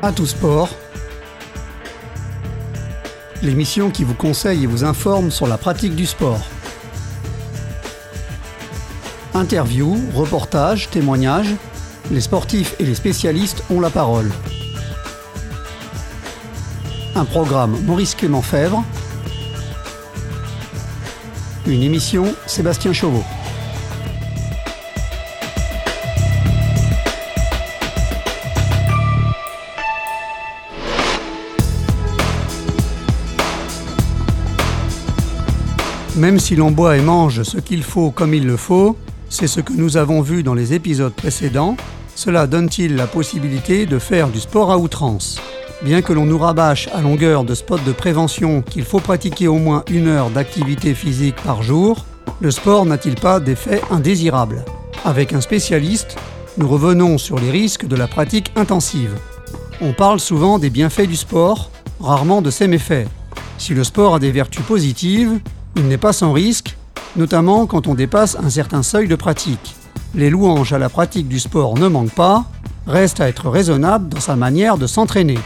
À tout sport, l'émission qui vous conseille et vous informe sur la pratique du sport. Interviews, reportages, témoignages, les sportifs et les spécialistes ont la parole. Un programme Maurice Clément Fèvre. Une émission Sébastien Chauveau. Même si l'on boit et mange ce qu'il faut comme il le faut, c'est ce que nous avons vu dans les épisodes précédents, cela donne-t-il la possibilité de faire du sport à outrance? Bien que l'on nous rabâche à longueur de spots de prévention qu'il faut pratiquer au moins une heure d'activité physique par jour, le sport n'a-t-il pas d'effets indésirables Avec un spécialiste, nous revenons sur les risques de la pratique intensive. On parle souvent des bienfaits du sport, rarement de ses méfaits. Si le sport a des vertus positives, il n'est pas sans risque, notamment quand on dépasse un certain seuil de pratique. Les louanges à la pratique du sport ne manquent pas, reste à être raisonnable dans sa manière de s'entraîner.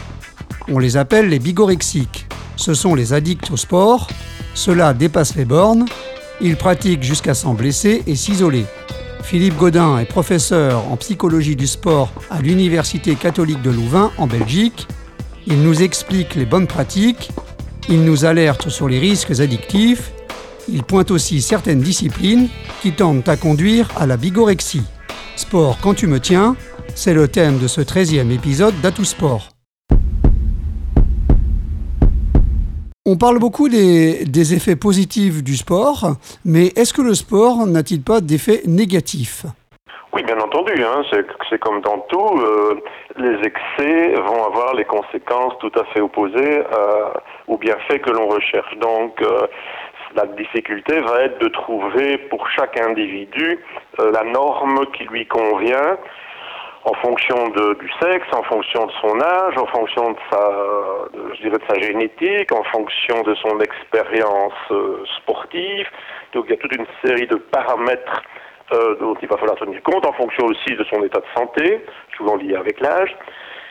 On les appelle les bigorexiques. Ce sont les addicts au sport, ceux-là dépassent les bornes, ils pratiquent jusqu'à s'en blesser et s'isoler. Philippe Godin est professeur en psychologie du sport à l'Université catholique de Louvain en Belgique. Il nous explique les bonnes pratiques, il nous alerte sur les risques addictifs il pointe aussi certaines disciplines qui tendent à conduire à la bigorexie. Sport quand tu me tiens, c'est le thème de ce 13e épisode d'Atout Sport. On parle beaucoup des, effets positifs du sport, mais est-ce que le sport n'a-t-il pas d'effets négatifs? Oui, bien entendu, hein, c'est comme dans tout, euh, les excès vont avoir les conséquences tout à fait opposées euh, aux bienfaits que l'on recherche. Donc, euh, la difficulté va être de trouver pour chaque individu euh, la norme qui lui convient en fonction de, du sexe, en fonction de son âge, en fonction de sa, je dirais de sa génétique, en fonction de son expérience euh, sportive. Donc il y a toute une série de paramètres euh, dont il va falloir tenir compte, en fonction aussi de son état de santé, souvent lié avec l'âge.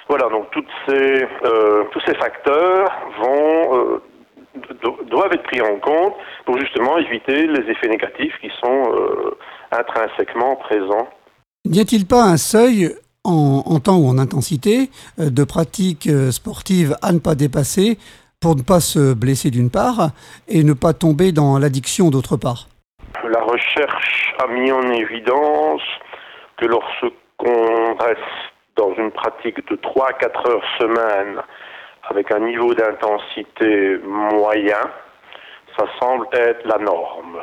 Voilà, donc toutes ces, tous ces facteurs vont doivent être pris en compte pour justement éviter les effets négatifs qui sont euh, intrinsèquement présents. N'y a-t-il pas un seuil en, temps ou en intensité euh, de pratique euh, sportive à ne pas dépasser pour ne pas se blesser d'une part et ne pas tomber dans l'addiction d'autre part? La recherche a mis en évidence que lorsqu'on reste dans une pratique de 3 à 4 heures semaine avec un niveau d'intensité moyen, ça semble être la norme.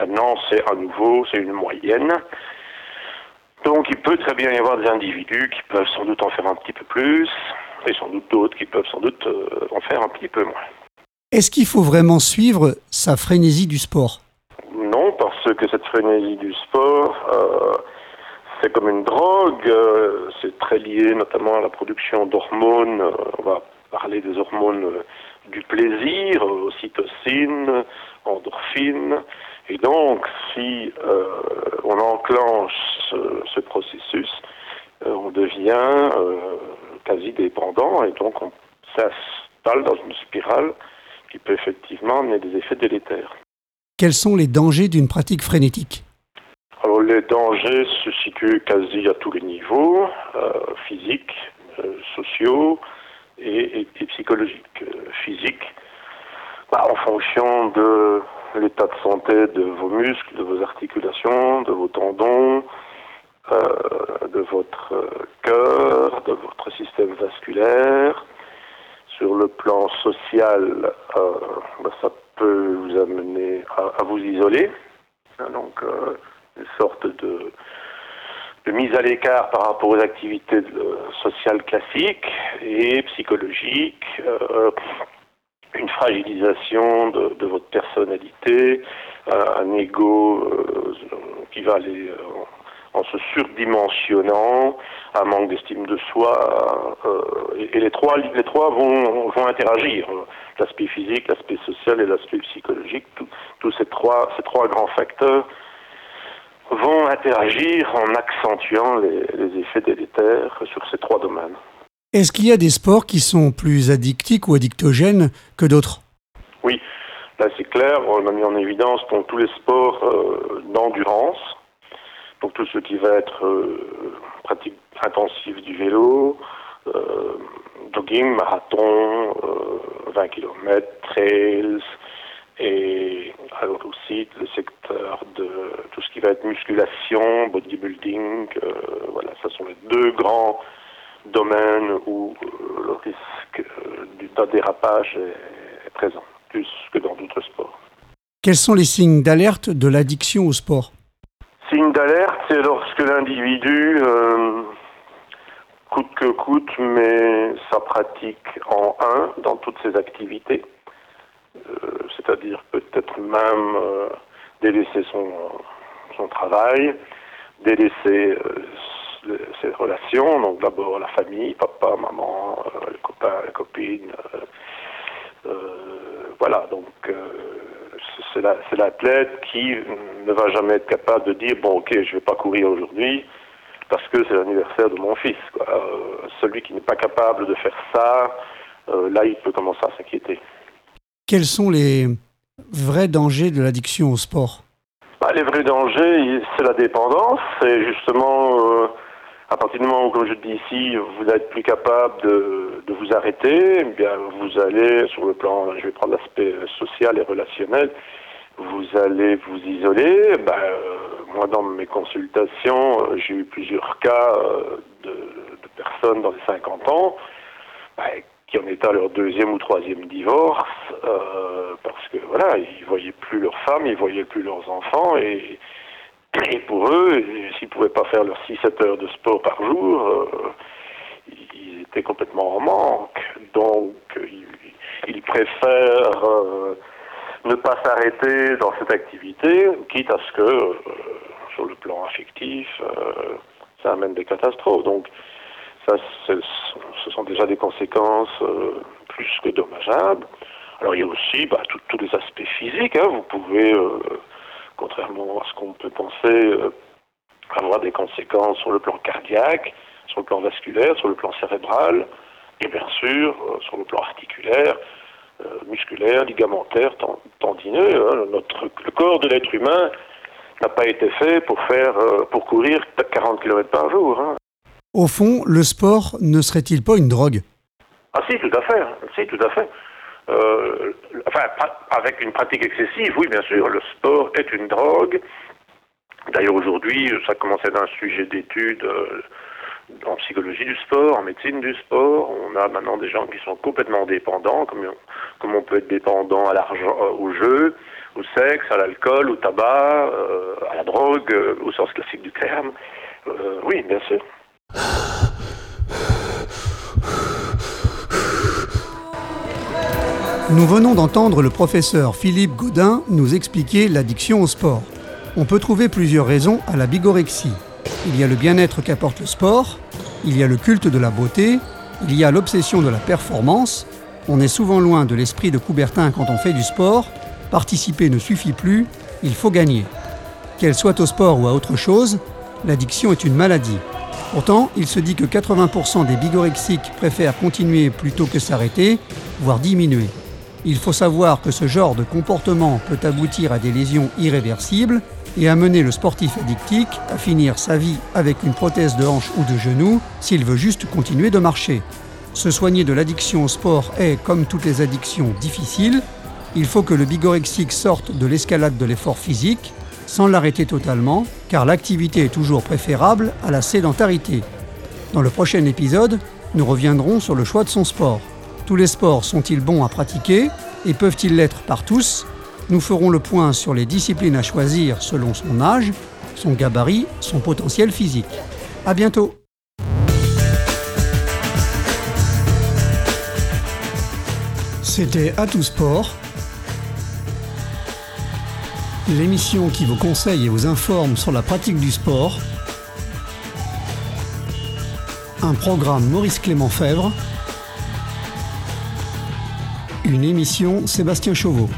Maintenant, c'est à nouveau, c'est une moyenne. Donc, il peut très bien y avoir des individus qui peuvent sans doute en faire un petit peu plus, et sans doute d'autres qui peuvent sans doute euh, en faire un petit peu moins. Est-ce qu'il faut vraiment suivre sa frénésie du sport? Non, parce que cette frénésie du sport, euh, c'est comme une drogue, euh, c'est très lié notamment à la production d'hormones. on va parler des hormones euh, du plaisir, euh, ocytocine, endorphine. Et donc, si euh, on enclenche ce, processus, on devient quasi dépendant et donc on s'installe dans une spirale qui peut effectivement amener des effets délétères. Quels sont les dangers d'une pratique frénétique? Alors, les dangers se situent quasi à tous les niveaux, physiques, sociaux, et, psychologique, euh, physique, bah, en fonction de l'état de santé de vos muscles, de vos articulations, de vos tendons, euh, de votre euh, cœur, de votre système vasculaire. Sur le plan social, bah, ça peut vous amener à, vous isoler. Donc, une sorte de de mise à l'écart par rapport aux activités sociales classiques et psychologiques, euh, une fragilisation de, votre personnalité, euh, un ego euh, qui va aller en, se surdimensionnant, un manque d'estime de soi, et, les trois, les trois vont, vont interagir, l'aspect physique, l'aspect social et l'aspect psychologique, tous ces trois, ces trois grands facteurs vont interagir en accentuant les, effets délétères sur ces trois domaines. Est-ce qu'il y a des sports qui sont plus addictiques ou addictogènes que d'autres? Oui, là c'est clair, on a mis en évidence donc, tous les sports euh, d'endurance, donc tout ce qui va être euh, pratique intensive du vélo, euh, jogging, marathon, 20 km, trails, et aussi le secteur de tout ce qui va être musculation, bodybuilding, voilà, ce sont les deux grands domaines où le risque d'un dérapage est présent, plus que dans d'autres sports. Quels sont les signes d'alerte de l'addiction au sport? Signe d'alerte, c'est lorsque l'individu, euh, coûte que coûte, met sa pratique en un dans toutes ses activités. Euh, c'est-à-dire peut-être même euh, délaisser son, travail, délaisser ses relations, donc d'abord la famille, papa, maman, les copains, les copines. voilà, donc c'est l'athlète qui ne va jamais être capable de dire bon ok je vais pas courir aujourd'hui parce que c'est l'anniversaire de mon fils. Euh, celui qui n'est pas capable de faire ça, euh, là il peut commencer à s'inquiéter. Quels sont les vrais dangers de l'addiction au sport? Bah, Les vrais dangers, c'est la dépendance. C'est justement euh, à partir du moment où, comme je dis ici, vous n'êtes plus capable de, vous arrêter, eh bien vous allez sur le plan, je vais prendre l'aspect social et relationnel, vous allez vous isoler. Ben, euh, moi, dans mes consultations, euh, j'ai eu plusieurs cas euh, de, personnes dans les 50 ans ben, qui en étaient à leur deuxième ou troisième divorce parce que voilà, ils voyaient plus leur femme, ils voyaient plus leurs enfants et, pour eux, s'ils pouvaient pas faire leurs 6-7 heures de sport par jour, ils étaient complètement en manque. Donc, ils, préfèrent ne pas s'arrêter dans cette activité, quitte à ce que, euh, sur le plan affectif, euh, ça amène des catastrophes. Donc, ça, ce sont déjà des conséquences euh, plus que dommageables. Alors, il y a aussi bah, tous les aspects physiques. Hein. Vous pouvez, contrairement à ce qu'on peut penser, avoir des conséquences sur le plan cardiaque, sur le plan vasculaire, sur le plan cérébral, et bien sûr, sur le plan articulaire, euh, musculaire, ligamentaire, tendineux. Hein. Notre, le corps de l'être humain n'a pas été fait pour faire, euh, pour courir 40 km par jour. Hein. Au fond, le sport ne serait-il pas une drogue? Ah si, tout à fait. Si, tout à fait. Euh, enfin, avec une pratique excessive, oui, bien sûr, le sport est une drogue. D'ailleurs, aujourd'hui, ça commence à être un sujet d'étude en psychologie du sport, en médecine du sport. On a maintenant des gens qui sont complètement dépendants, comme, comme on peut être dépendant à l'argent, euh, au jeu, au sexe, à l'alcool, au tabac, euh, à la drogue, euh, au sens classique du terme. oui, bien sûr. Nous venons d'entendre le professeur Philippe Godin nous expliquer l'addiction au sport. On peut trouver plusieurs raisons à la bigorexie. Il y a le bien-être qu'apporte le sport, il y a le culte de la beauté, il y a l'obsession de la performance. On est souvent loin de l'esprit de Coubertin quand on fait du sport. Participer ne suffit plus, il faut gagner. Qu'elle soit au sport ou à autre chose, l'addiction est une maladie. Pourtant, il se dit que 80% des bigorexiques préfèrent continuer plutôt que s'arrêter, voire diminuer. Il faut savoir que ce genre de comportement peut aboutir à des lésions irréversibles et amener le sportif addictique à finir sa vie avec une prothèse de hanche ou de genou s'il veut juste continuer de marcher. Se soigner de l'addiction au sport est, comme toutes les addictions, difficile. Il faut que le bigorexique sorte de l'escalade de l'effort physique, sans l'arrêter totalement, car l'activité est toujours préférable à la sédentarité. Dans le prochain épisode, nous reviendrons sur le choix de son sport. Tous les sports sont-ils bons à pratiquer et peuvent-ils l'être par tous nous ferons le point sur les disciplines à choisir selon son âge, son gabarit, son potentiel physique. À bientôt. C'était À tout sport, l'émission qui vous conseille et vous informe sur la pratique du sport. Un programme Maurice Clément Fèvre. Une émission Sébastien Chauveau.